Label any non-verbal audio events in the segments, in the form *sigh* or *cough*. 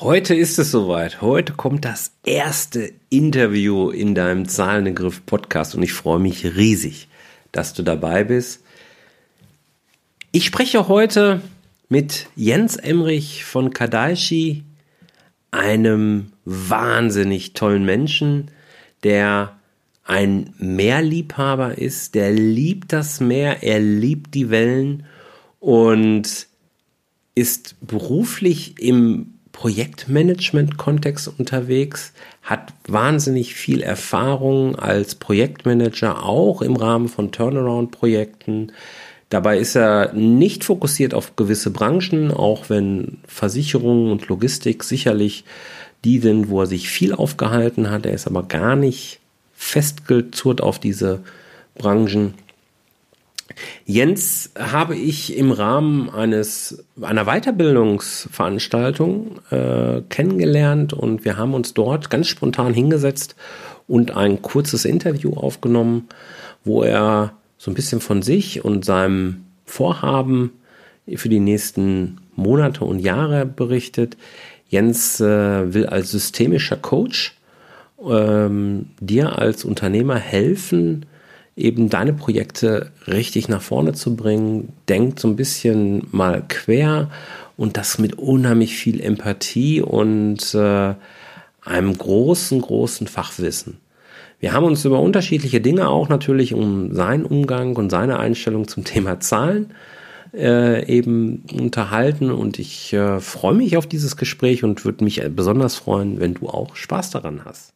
Heute ist es soweit. Heute kommt das erste Interview in deinem Zahlengriff Podcast und ich freue mich riesig, dass du dabei bist. Ich spreche heute mit Jens Emrich von Kadaishi, einem wahnsinnig tollen Menschen, der ein Meerliebhaber ist, der liebt das Meer, er liebt die Wellen und ist beruflich im Projektmanagement-Kontext unterwegs, hat wahnsinnig viel Erfahrung als Projektmanager, auch im Rahmen von Turnaround-Projekten. Dabei ist er nicht fokussiert auf gewisse Branchen, auch wenn Versicherungen und Logistik sicherlich die sind, wo er sich viel aufgehalten hat. Er ist aber gar nicht festgezurrt auf diese Branchen. Jens habe ich im Rahmen eines einer Weiterbildungsveranstaltung äh, kennengelernt und wir haben uns dort ganz spontan hingesetzt und ein kurzes Interview aufgenommen, wo er so ein bisschen von sich und seinem Vorhaben für die nächsten Monate und Jahre berichtet. Jens äh, will als systemischer Coach ähm, dir als Unternehmer helfen, eben deine Projekte richtig nach vorne zu bringen. Denkt so ein bisschen mal quer und das mit unheimlich viel Empathie und äh, einem großen, großen Fachwissen. Wir haben uns über unterschiedliche Dinge auch natürlich um seinen Umgang und seine Einstellung zum Thema Zahlen äh, eben unterhalten und ich äh, freue mich auf dieses Gespräch und würde mich besonders freuen, wenn du auch Spaß daran hast.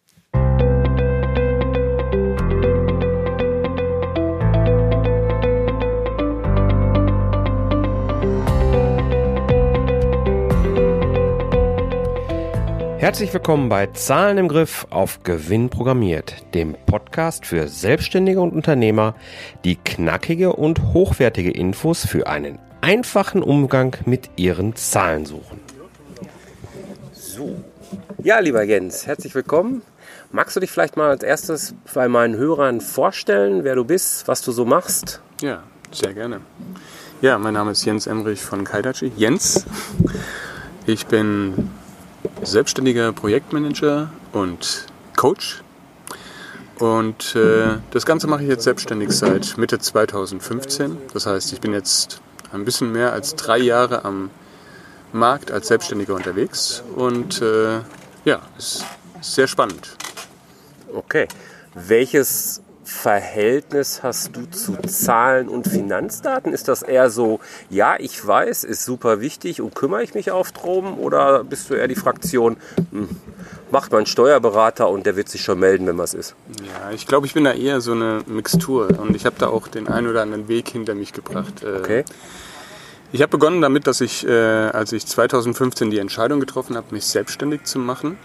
Herzlich willkommen bei Zahlen im Griff auf Gewinn programmiert, dem Podcast für Selbstständige und Unternehmer, die knackige und hochwertige Infos für einen einfachen Umgang mit ihren Zahlen suchen. So. Ja, lieber Jens, herzlich willkommen. Magst du dich vielleicht mal als erstes bei meinen Hörern vorstellen, wer du bist, was du so machst? Ja, sehr gerne. Ja, mein Name ist Jens Emrich von Kaidachi. Jens. Ich bin selbstständiger Projektmanager und Coach. Und äh, das Ganze mache ich jetzt selbstständig seit Mitte 2015. Das heißt, ich bin jetzt ein bisschen mehr als drei Jahre am Markt als Selbstständiger unterwegs. Und äh, ja, ist sehr spannend. Okay. Welches Verhältnis hast du zu Zahlen und Finanzdaten? Ist das eher so, ja, ich weiß, ist super wichtig und kümmere ich mich auf drum? Oder bist du eher die Fraktion, hm, macht mein Steuerberater und der wird sich schon melden, wenn was ist? Ja, ich glaube, ich bin da eher so eine Mixtur und ich habe da auch den einen oder anderen Weg hinter mich gebracht. Äh, okay. Ich habe begonnen damit, dass ich, äh, als ich 2015 die Entscheidung getroffen habe, mich selbstständig zu machen,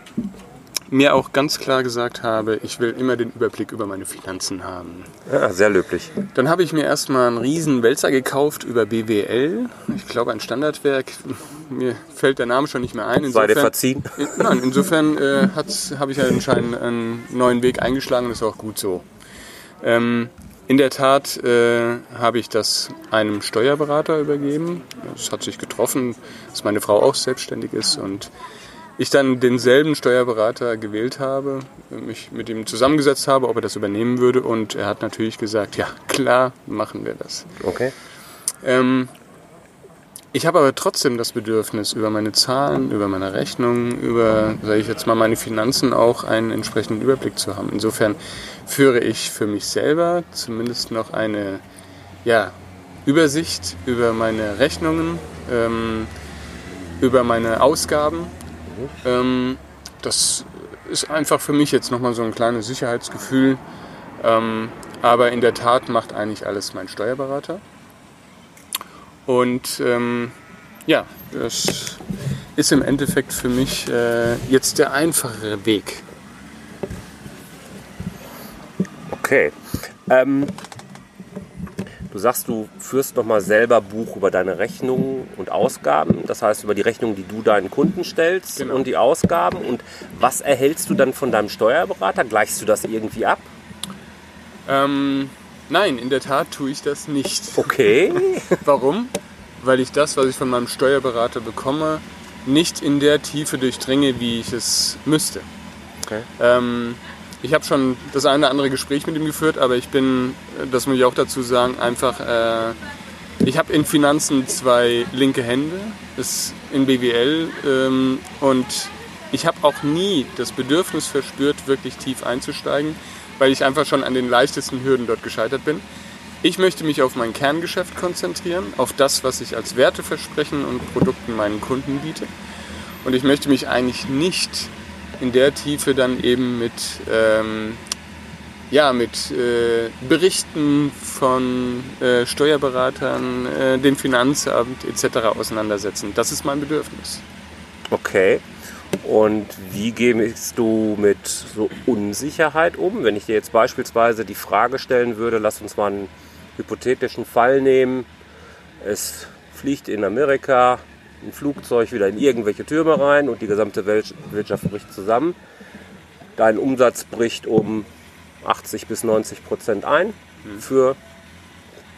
mir auch ganz klar gesagt habe, ich will immer den Überblick über meine Finanzen haben. Ja, sehr löblich. Dann habe ich mir erstmal einen riesen Wälzer gekauft über BWL. Ich glaube ein Standardwerk. Mir fällt der Name schon nicht mehr ein. Insofern, Sei dir verziehen? Nein, insofern äh, habe ich ja anscheinend einen neuen Weg eingeschlagen und das ist auch gut so. Ähm, in der Tat äh, habe ich das einem Steuerberater übergeben. Es hat sich getroffen, dass meine Frau auch selbstständig ist und ich dann denselben Steuerberater gewählt habe, mich mit ihm zusammengesetzt habe, ob er das übernehmen würde und er hat natürlich gesagt, ja klar, machen wir das. Okay. Ähm, ich habe aber trotzdem das Bedürfnis, über meine Zahlen, über meine Rechnungen, über, sage ich jetzt mal, meine Finanzen auch einen entsprechenden Überblick zu haben. Insofern führe ich für mich selber zumindest noch eine ja, Übersicht über meine Rechnungen, ähm, über meine Ausgaben ähm, das ist einfach für mich jetzt nochmal so ein kleines Sicherheitsgefühl. Ähm, aber in der Tat macht eigentlich alles mein Steuerberater. Und ähm, ja, das ist im Endeffekt für mich äh, jetzt der einfachere Weg. Okay. Ähm, Du sagst, du führst nochmal selber Buch über deine Rechnungen und Ausgaben. Das heißt, über die Rechnungen, die du deinen Kunden stellst genau. und die Ausgaben. Und was erhältst du dann von deinem Steuerberater? Gleichst du das irgendwie ab? Ähm, nein, in der Tat tue ich das nicht. Okay. *laughs* Warum? Weil ich das, was ich von meinem Steuerberater bekomme, nicht in der Tiefe durchdringe, wie ich es müsste. Okay. Ähm, ich habe schon das eine oder andere Gespräch mit ihm geführt, aber ich bin, das muss ich auch dazu sagen, einfach, äh, ich habe in Finanzen zwei linke Hände, ist in BWL ähm, und ich habe auch nie das Bedürfnis verspürt, wirklich tief einzusteigen, weil ich einfach schon an den leichtesten Hürden dort gescheitert bin. Ich möchte mich auf mein Kerngeschäft konzentrieren, auf das, was ich als Werteversprechen und Produkten meinen Kunden biete. Und ich möchte mich eigentlich nicht in der Tiefe dann eben mit, ähm, ja, mit äh, Berichten von äh, Steuerberatern, äh, dem Finanzamt etc. auseinandersetzen. Das ist mein Bedürfnis. Okay. Und wie gehst du mit so Unsicherheit um? Wenn ich dir jetzt beispielsweise die Frage stellen würde, lass uns mal einen hypothetischen Fall nehmen. Es fliegt in Amerika ein Flugzeug wieder in irgendwelche Türme rein und die gesamte Wirtschaft bricht zusammen. Dein Umsatz bricht um 80 bis 90 Prozent ein für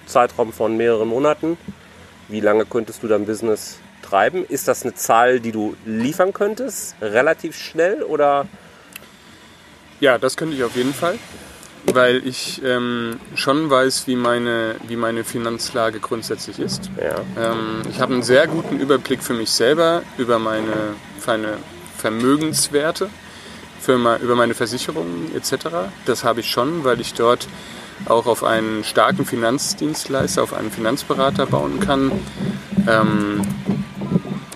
Zeitraum von mehreren Monaten. Wie lange könntest du dein Business treiben? Ist das eine Zahl, die du liefern könntest, relativ schnell oder? Ja, das könnte ich auf jeden Fall weil ich ähm, schon weiß, wie meine, wie meine Finanzlage grundsätzlich ist. Ja. Ähm, ich habe einen sehr guten Überblick für mich selber über meine, meine Vermögenswerte, für mal, über meine Versicherungen etc. Das habe ich schon, weil ich dort auch auf einen starken Finanzdienstleister, auf einen Finanzberater bauen kann, ähm,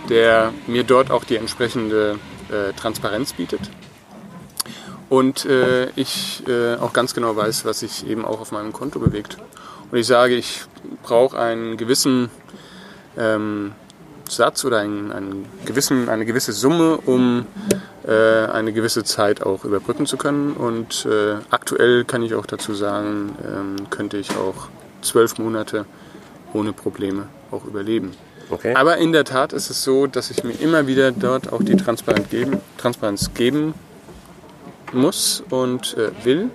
der mir dort auch die entsprechende äh, Transparenz bietet und äh, ich äh, auch ganz genau weiß, was sich eben auch auf meinem Konto bewegt. Und ich sage, ich brauche einen gewissen ähm, Satz oder einen, einen gewissen, eine gewisse Summe, um äh, eine gewisse Zeit auch überbrücken zu können. Und äh, aktuell kann ich auch dazu sagen, ähm, könnte ich auch zwölf Monate ohne Probleme auch überleben. Okay. Aber in der Tat ist es so, dass ich mir immer wieder dort auch die Transparenz geben, Transparenz geben muss und äh, will.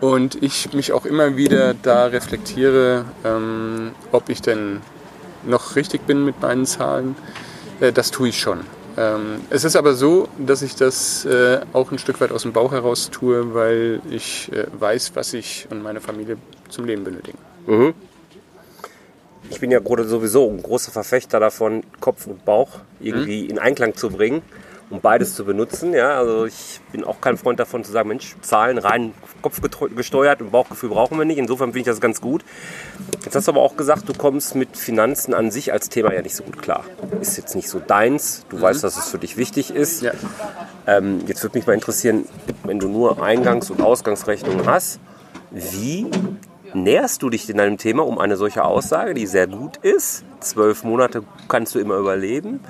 Und ich mich auch immer wieder da reflektiere, ähm, ob ich denn noch richtig bin mit meinen Zahlen. Äh, das tue ich schon. Ähm, es ist aber so, dass ich das äh, auch ein Stück weit aus dem Bauch heraus tue, weil ich äh, weiß, was ich und meine Familie zum Leben benötigen. Mhm. Ich bin ja gerade sowieso ein großer Verfechter davon, Kopf und Bauch irgendwie mhm. in Einklang zu bringen um beides zu benutzen. Ja, also ich bin auch kein Freund davon zu sagen, Mensch, Zahlen rein kopfgesteuert und Bauchgefühl brauchen wir nicht. Insofern finde ich das ganz gut. Jetzt hast du aber auch gesagt, du kommst mit Finanzen an sich als Thema ja nicht so gut klar. Ist jetzt nicht so deins. Du mhm. weißt, dass es für dich wichtig ist. Ja. Ähm, jetzt würde mich mal interessieren, wenn du nur Eingangs- und Ausgangsrechnungen hast, wie näherst du dich in deinem Thema um eine solche Aussage, die sehr gut ist? Zwölf Monate kannst du immer überleben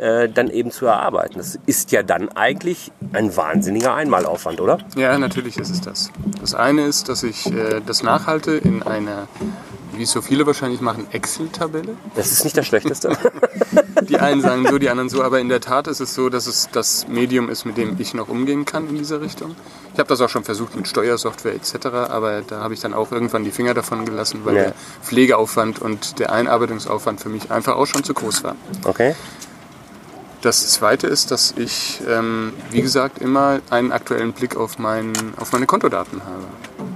äh, dann eben zu erarbeiten. Das ist ja dann eigentlich ein wahnsinniger Einmalaufwand, oder? Ja, natürlich ist es das. Das eine ist, dass ich äh, das nachhalte in einer, wie es so viele wahrscheinlich machen, Excel-Tabelle. Das ist nicht das Schlechteste. *laughs* die einen sagen so, die anderen so, aber in der Tat ist es so, dass es das Medium ist, mit dem ich noch umgehen kann in dieser Richtung. Ich habe das auch schon versucht mit Steuersoftware etc., aber da habe ich dann auch irgendwann die Finger davon gelassen, weil ja. der Pflegeaufwand und der Einarbeitungsaufwand für mich einfach auch schon zu groß war. Okay. Das Zweite ist, dass ich, ähm, wie gesagt, immer einen aktuellen Blick auf, mein, auf meine Kontodaten habe.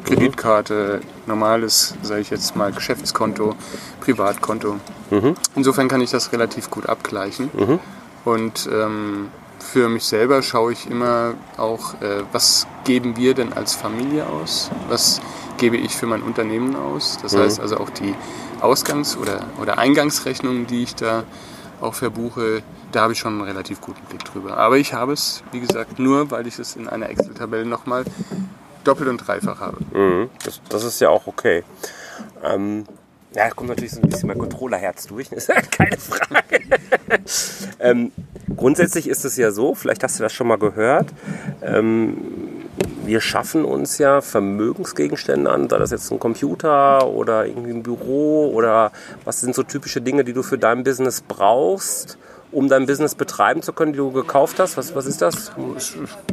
Kreditkarte, normales, sage ich jetzt mal, Geschäftskonto, Privatkonto. Mhm. Insofern kann ich das relativ gut abgleichen. Mhm. Und ähm, für mich selber schaue ich immer auch, äh, was geben wir denn als Familie aus? Was gebe ich für mein Unternehmen aus? Das mhm. heißt also auch die Ausgangs- oder, oder Eingangsrechnungen, die ich da auch verbuche, da habe ich schon einen relativ guten Blick drüber. Aber ich habe es, wie gesagt, nur, weil ich es in einer Excel-Tabelle nochmal doppelt und dreifach habe. Mhm, das, das, ist ja auch okay. Ähm, ja, da kommt natürlich so ein bisschen mein Controllerherz durch, *laughs* ist keine Frage. *laughs* ähm, grundsätzlich ist es ja so, vielleicht hast du das schon mal gehört, ähm, wir schaffen uns ja Vermögensgegenstände an, sei das jetzt ein Computer oder irgendwie ein Büro oder was sind so typische Dinge, die du für dein Business brauchst um dein Business betreiben zu können, die du gekauft hast? Was, was ist das?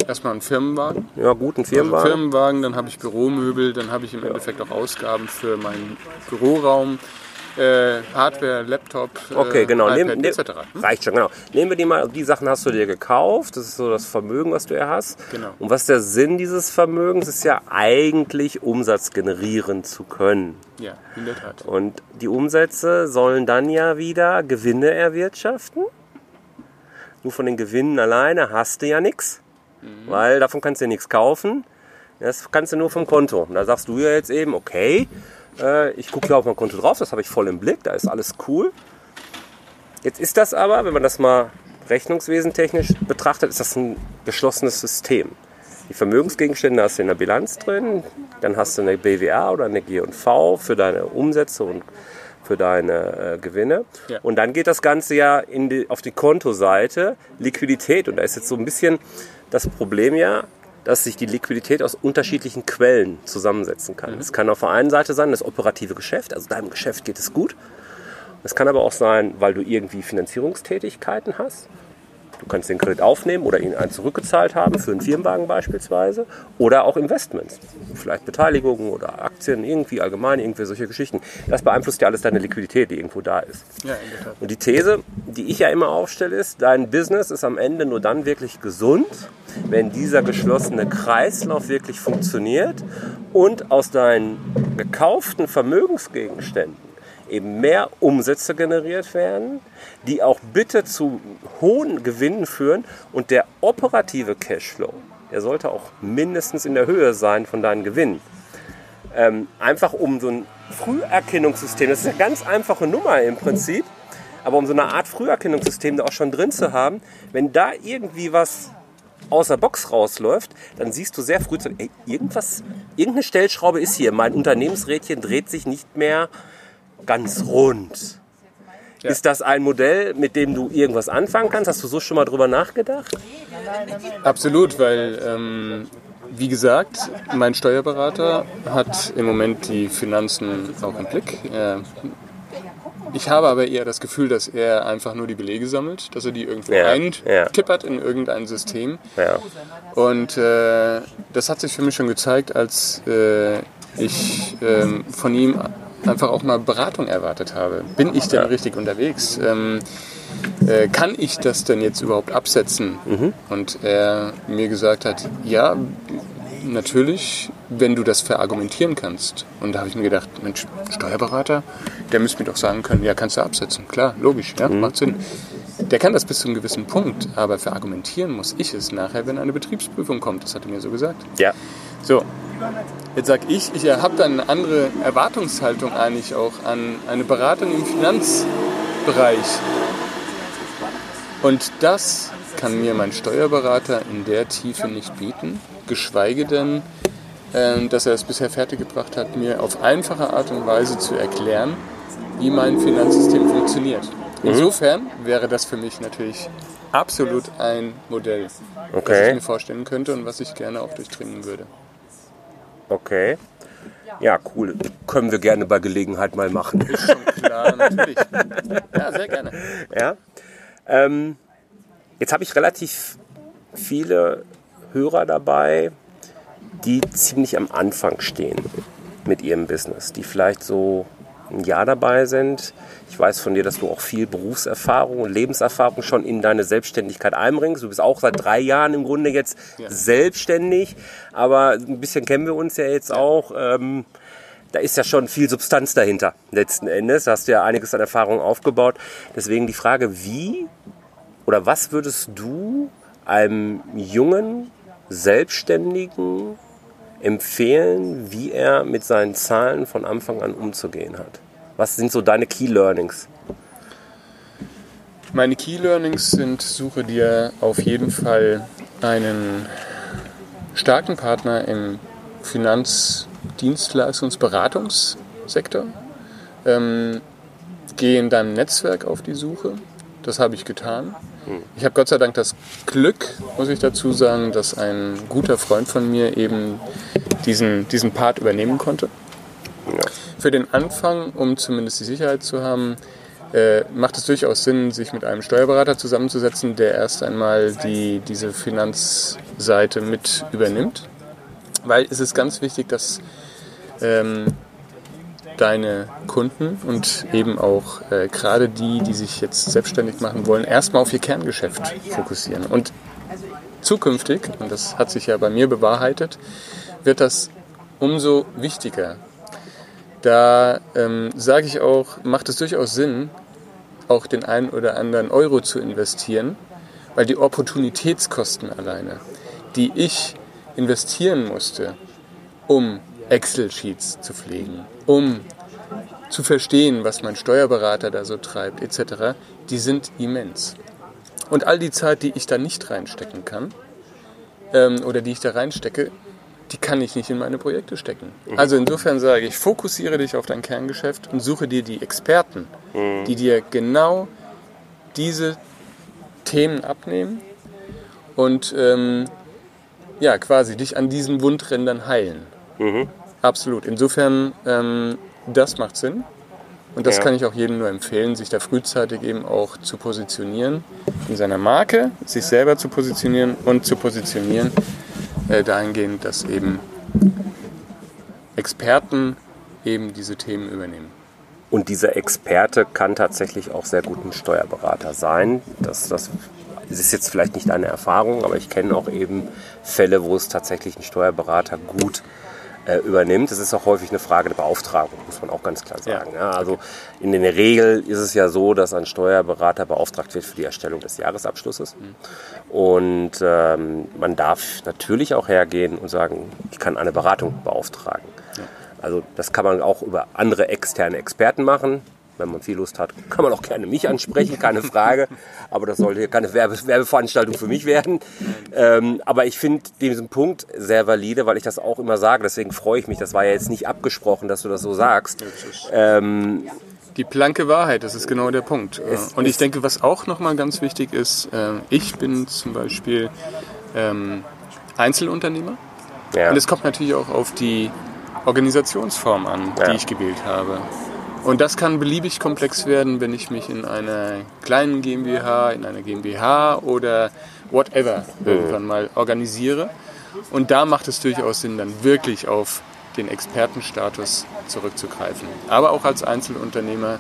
Erstmal ein Firmenwagen. Ja, gut, ein Firmenwagen. Also Firmenwagen, dann habe ich Büromöbel, dann habe ich im Endeffekt auch Ausgaben für meinen Büroraum. äh, Hardware, Laptop, Okay, äh, genau. iPad, Nehm, etc. reicht schon, genau. Nehmen wir die mal, die Sachen hast du dir gekauft, das ist so das Vermögen, was du ja hast. Genau. Und was der Sinn dieses Vermögens ist ja eigentlich Umsatz generieren zu können. Ja, in der Tat. Und die Umsätze sollen dann ja wieder Gewinne erwirtschaften. Nur von den Gewinnen alleine hast du ja nichts, weil davon kannst du ja nichts kaufen. Das kannst du nur vom Konto. Und da sagst du ja jetzt eben, okay, äh, ich gucke hier auf mein Konto drauf, das habe ich voll im Blick, da ist alles cool. Jetzt ist das aber, wenn man das mal rechnungswesentechnisch betrachtet, ist das ein geschlossenes System. Die Vermögensgegenstände hast du in der Bilanz drin, dann hast du eine BWA oder eine G&V für deine Umsätze und für deine äh, Gewinne. Ja. Und dann geht das Ganze ja in die, auf die Kontoseite, Liquidität. Und da ist jetzt so ein bisschen das Problem ja, dass sich die Liquidität aus unterschiedlichen Quellen zusammensetzen kann. Es kann auf der einen Seite sein, das operative Geschäft, also deinem Geschäft geht es gut. Es kann aber auch sein, weil du irgendwie Finanzierungstätigkeiten hast. Du kannst den Kredit aufnehmen oder ihn einen zurückgezahlt haben, für einen Firmenwagen beispielsweise. Oder auch Investments. Vielleicht Beteiligungen oder Aktien, irgendwie allgemein, irgendwie solche Geschichten. Das beeinflusst ja alles deine Liquidität, die irgendwo da ist. Ja. Und die These, die ich ja immer aufstelle, ist, dein Business ist am Ende nur dann wirklich gesund, wenn dieser geschlossene Kreislauf wirklich funktioniert und aus deinen gekauften Vermögensgegenständen eben mehr Umsätze generiert werden, die auch bitte zu hohen Gewinnen führen und der operative Cashflow, der sollte auch mindestens in der Höhe sein von deinen Gewinnen. Ähm, einfach um so ein Früherkennungssystem, das ist eine ganz einfache Nummer im Prinzip, aber um so eine Art Früherkennungssystem da auch schon drin zu haben, wenn da irgendwie was aus der Box rausläuft, dann siehst du sehr früh, ey, irgendwas, irgendeine Stellschraube ist hier. Mein Unternehmensrädchen dreht sich nicht mehr ganz rund. Ist das ein Modell, mit dem du irgendwas anfangen kannst? Hast du so schon mal drüber nachgedacht? Absolut, weil, ähm, wie gesagt, mein Steuerberater hat im Moment die Finanzen auch im Blick. Er, ich habe aber eher das Gefühl, dass er einfach nur die Belege sammelt, dass er die irgendwo Ja, eintippert in irgendein System. Ja. Und äh, das hat sich für mich schon gezeigt, als äh, ich ähm, von ihm einfach auch mal Beratung erwartet habe. Bin ich denn richtig unterwegs? Ähm, äh, kann ich das denn jetzt überhaupt absetzen? Und er mir gesagt hat, ja, natürlich, wenn du das verargumentieren kannst. Und da habe ich mir gedacht, Mensch, Steuerberater, der müsste mir doch sagen können, ja, kannst du absetzen. Klar, logisch, ja, macht Sinn. Der kann das bis zu einem gewissen Punkt, aber verargumentieren muss ich es nachher, wenn eine Betriebsprüfung kommt. Das hat er mir so gesagt. Ja. So, jetzt sag ich, ich habe dann eine andere Erwartungshaltung eigentlich auch an eine Beratung im Finanzbereich. Und das kann mir mein Steuerberater in der Tiefe nicht bieten, geschweige denn, ähm, dass er es bisher fertiggebracht hat, mir auf einfache Art und Weise zu erklären, wie mein Finanzsystem funktioniert. Insofern wäre das für mich natürlich absolut ein Modell, das Okay. ich mir vorstellen könnte und was ich gerne auch durchdringen würde. Okay. Ja, cool. Können wir gerne bei Gelegenheit mal machen. *laughs* Ist schon klar, natürlich. Ja, sehr gerne. Ja. Ähm, jetzt habe ich relativ viele Hörer dabei, die ziemlich am Anfang stehen mit ihrem Business, die vielleicht so ein Jahr dabei sind. Ich weiß von dir, dass du auch viel Berufserfahrung und Lebenserfahrung schon in deine Selbstständigkeit einbringst. Du bist auch seit drei Jahren im Grunde jetzt Ja. selbstständig, aber ein bisschen kennen wir uns ja jetzt auch. Ähm, da ist ja schon viel Substanz dahinter, letzten Endes. Da hast du ja einiges an Erfahrung aufgebaut. Deswegen die Frage, wie oder was würdest du einem jungen Selbstständigen empfehlen, wie er mit seinen Zahlen von Anfang an umzugehen hat? Was sind so deine Key Learnings? Meine Key Learnings sind, suche dir auf jeden Fall einen starken Partner im Finanzdienstleistungsberatungssektor. Ähm, geh in deinem Netzwerk auf die Suche. Das habe ich getan. Ich habe Gott sei Dank das Glück, muss ich dazu sagen, dass ein guter Freund von mir eben diesen, diesen Part übernehmen konnte. Für den Anfang, um zumindest die Sicherheit zu haben, äh, macht es durchaus Sinn, sich mit einem Steuerberater zusammenzusetzen, der erst einmal die, diese Finanzseite mit übernimmt. Weil es ist ganz wichtig, dass ähm, deine Kunden und eben auch äh, gerade die, die sich jetzt selbstständig machen wollen, erstmal auf ihr Kerngeschäft fokussieren. Und zukünftig, und das hat sich ja bei mir bewahrheitet, wird das umso wichtiger. Da ähm, sage ich auch, macht es durchaus Sinn, auch den einen oder anderen Euro zu investieren, weil die Opportunitätskosten alleine, die ich investieren musste, um Excel-Sheets zu pflegen, um zu verstehen, was mein Steuerberater da so treibt, etc., die sind immens. Und all die Zeit, die ich da nicht reinstecken kann, ähm, oder die ich da reinstecke, die kann ich nicht in meine Projekte stecken. Mhm. Also insofern sage ich, fokussiere dich auf dein Kerngeschäft und suche dir die Experten, mhm. die dir genau diese Themen abnehmen und ähm, ja, quasi dich an diesen Wundrändern heilen. Mhm. Absolut. Insofern, ähm, das macht Sinn. Und das ja. kann ich auch jedem nur empfehlen, sich da frühzeitig eben auch zu positionieren, in seiner Marke, sich selber zu positionieren und zu positionieren äh, dahingehend, dass eben Experten eben diese Themen übernehmen. Und dieser Experte kann tatsächlich auch sehr gut ein Steuerberater sein. Das, das ist jetzt vielleicht nicht eine Erfahrung, aber ich kenne auch eben Fälle, wo es tatsächlich ein Steuerberater gut äh, übernimmt. Das ist auch häufig eine Frage der Beauftragung, muss man auch ganz klar sagen. Ja. Ja, also in der Regel ist es ja so, dass ein Steuerberater beauftragt wird für die Erstellung des Jahresabschlusses. Mhm. Und ähm, man darf natürlich auch hergehen und sagen, ich kann eine Beratung beauftragen. Ja. Also das kann man auch über andere externe Experten machen wenn man viel Lust hat, kann man auch gerne mich ansprechen, keine Frage. Aber das sollte keine Werbe Werbeveranstaltung für mich werden. Ähm, aber ich finde diesen Punkt sehr valide, weil ich das auch immer sage. Deswegen freue ich mich. Das war ja jetzt nicht abgesprochen, dass du das so sagst. Ähm, die blanke Wahrheit, das ist genau der Punkt. Es, Und ich denke, was auch nochmal ganz wichtig ist, äh, ich bin zum Beispiel ähm, Einzelunternehmer. Ja. Und es kommt natürlich auch auf die Organisationsform an, ja. die ich gewählt habe. Und das kann beliebig komplex werden, wenn ich mich in einer kleinen GmbH, in einer GmbH oder whatever irgendwann mal organisiere. Und da macht es durchaus Sinn, dann wirklich auf den Expertenstatus zurückzugreifen. Aber auch als Einzelunternehmer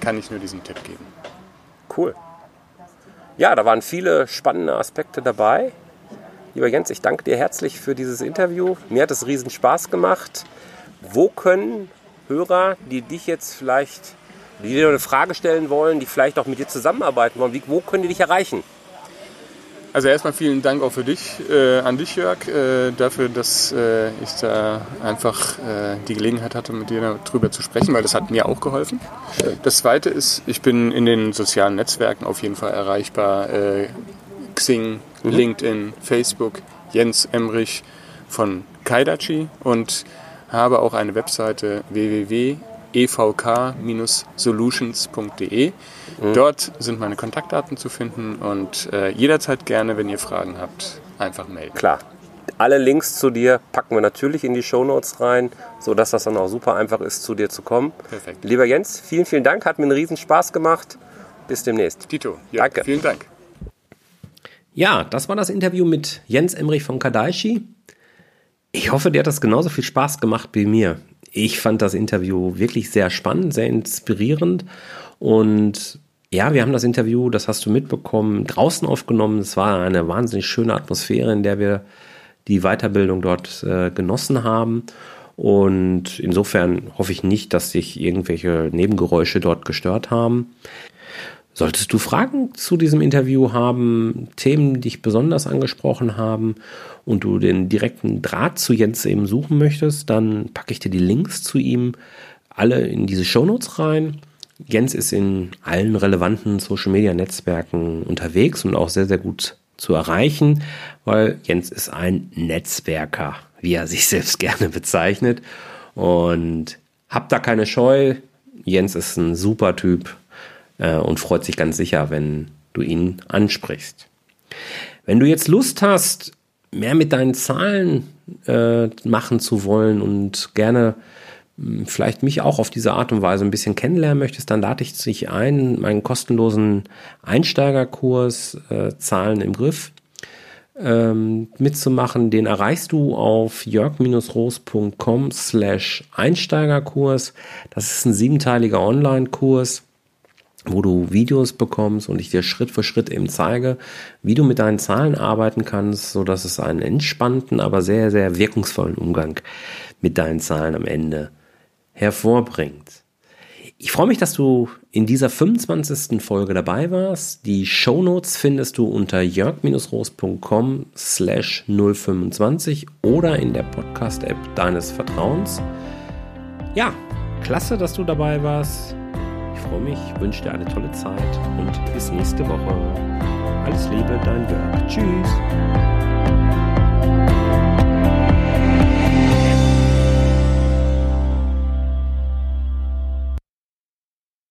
kann ich nur diesen Tipp geben. Cool. Ja, da waren viele spannende Aspekte dabei. Lieber Jens, ich danke dir herzlich für dieses Interview. Mir hat es riesen Spaß gemacht. Wo können Hörer, die dich jetzt vielleicht, die dir eine Frage stellen wollen, die vielleicht auch mit dir zusammenarbeiten wollen, wie, wo können die dich erreichen? Also erstmal vielen Dank auch für dich, äh, an dich Jörg, äh, dafür, dass äh, ich da einfach äh, die Gelegenheit hatte, mit dir darüber zu sprechen, weil das hat mir auch geholfen. Das Zweite ist, ich bin in den sozialen Netzwerken auf jeden Fall erreichbar. Äh, Xing, mhm. LinkedIn, Facebook, Jens Emrich von Kaidachi und habe auch eine Webseite www.evk-solutions.de. Mhm. Dort sind meine Kontaktdaten zu finden und äh, jederzeit gerne, wenn ihr Fragen habt, einfach melden. Klar. Alle Links zu dir packen wir natürlich in die Shownotes rein, sodass das dann auch super einfach ist, zu dir zu kommen. Perfekt. Lieber Jens, vielen, vielen Dank. Hat mir einen riesen Spaß gemacht. Bis demnächst. Tito, ja, danke. Vielen Dank. Ja, das war das Interview mit Jens Emrich von Kadaishi. Ich hoffe, dir hat das genauso viel Spaß gemacht wie mir. Ich fand das Interview wirklich sehr spannend, sehr inspirierend und ja, wir haben das Interview, das hast du mitbekommen, draußen aufgenommen. Es war eine wahnsinnig schöne Atmosphäre, in der wir die Weiterbildung dort äh, genossen haben. Und insofern hoffe ich nicht, dass sich irgendwelche Nebengeräusche dort gestört haben. Solltest du Fragen zu diesem Interview haben, Themen, die dich besonders angesprochen haben und du den direkten Draht zu Jens eben suchen möchtest, dann packe ich dir die Links zu ihm alle in diese Shownotes rein. Jens ist in allen relevanten Social Media Netzwerken unterwegs und auch sehr, sehr gut zu erreichen, weil Jens ist ein Netzwerker, wie er sich *laughs* selbst gerne bezeichnet. Und hab da keine Scheu. Jens ist ein super Typ, äh, und freut sich ganz sicher, wenn du ihn ansprichst. Wenn du jetzt Lust hast, mehr mit deinen Zahlen äh, machen zu wollen und gerne hm, vielleicht mich auch auf diese Art und Weise ein bisschen kennenlernen möchtest, dann lade ich dich ein, meinen kostenlosen Einsteigerkurs äh, Zahlen im Griff. ähm, mitzumachen, den erreichst du auf jörg-roos.com slash Einsteigerkurs. Das ist ein siebenteiliger Online-Kurs, wo du Videos bekommst und ich dir Schritt für Schritt eben zeige, wie du mit deinen Zahlen arbeiten kannst, so dass es einen entspannten, aber sehr, sehr wirkungsvollen Umgang mit deinen Zahlen am Ende hervorbringt. Ich freue mich, dass du in dieser 25. Folge dabei warst. Die Show Notes findest du unter jörg-roos.com slash 025 oder in der Podcast-App deines Vertrauens. Ja, klasse, dass du dabei warst. Freue mich, wünsche dir eine tolle Zeit und bis nächste Woche. Alles Liebe, dein Jörg. Tschüss.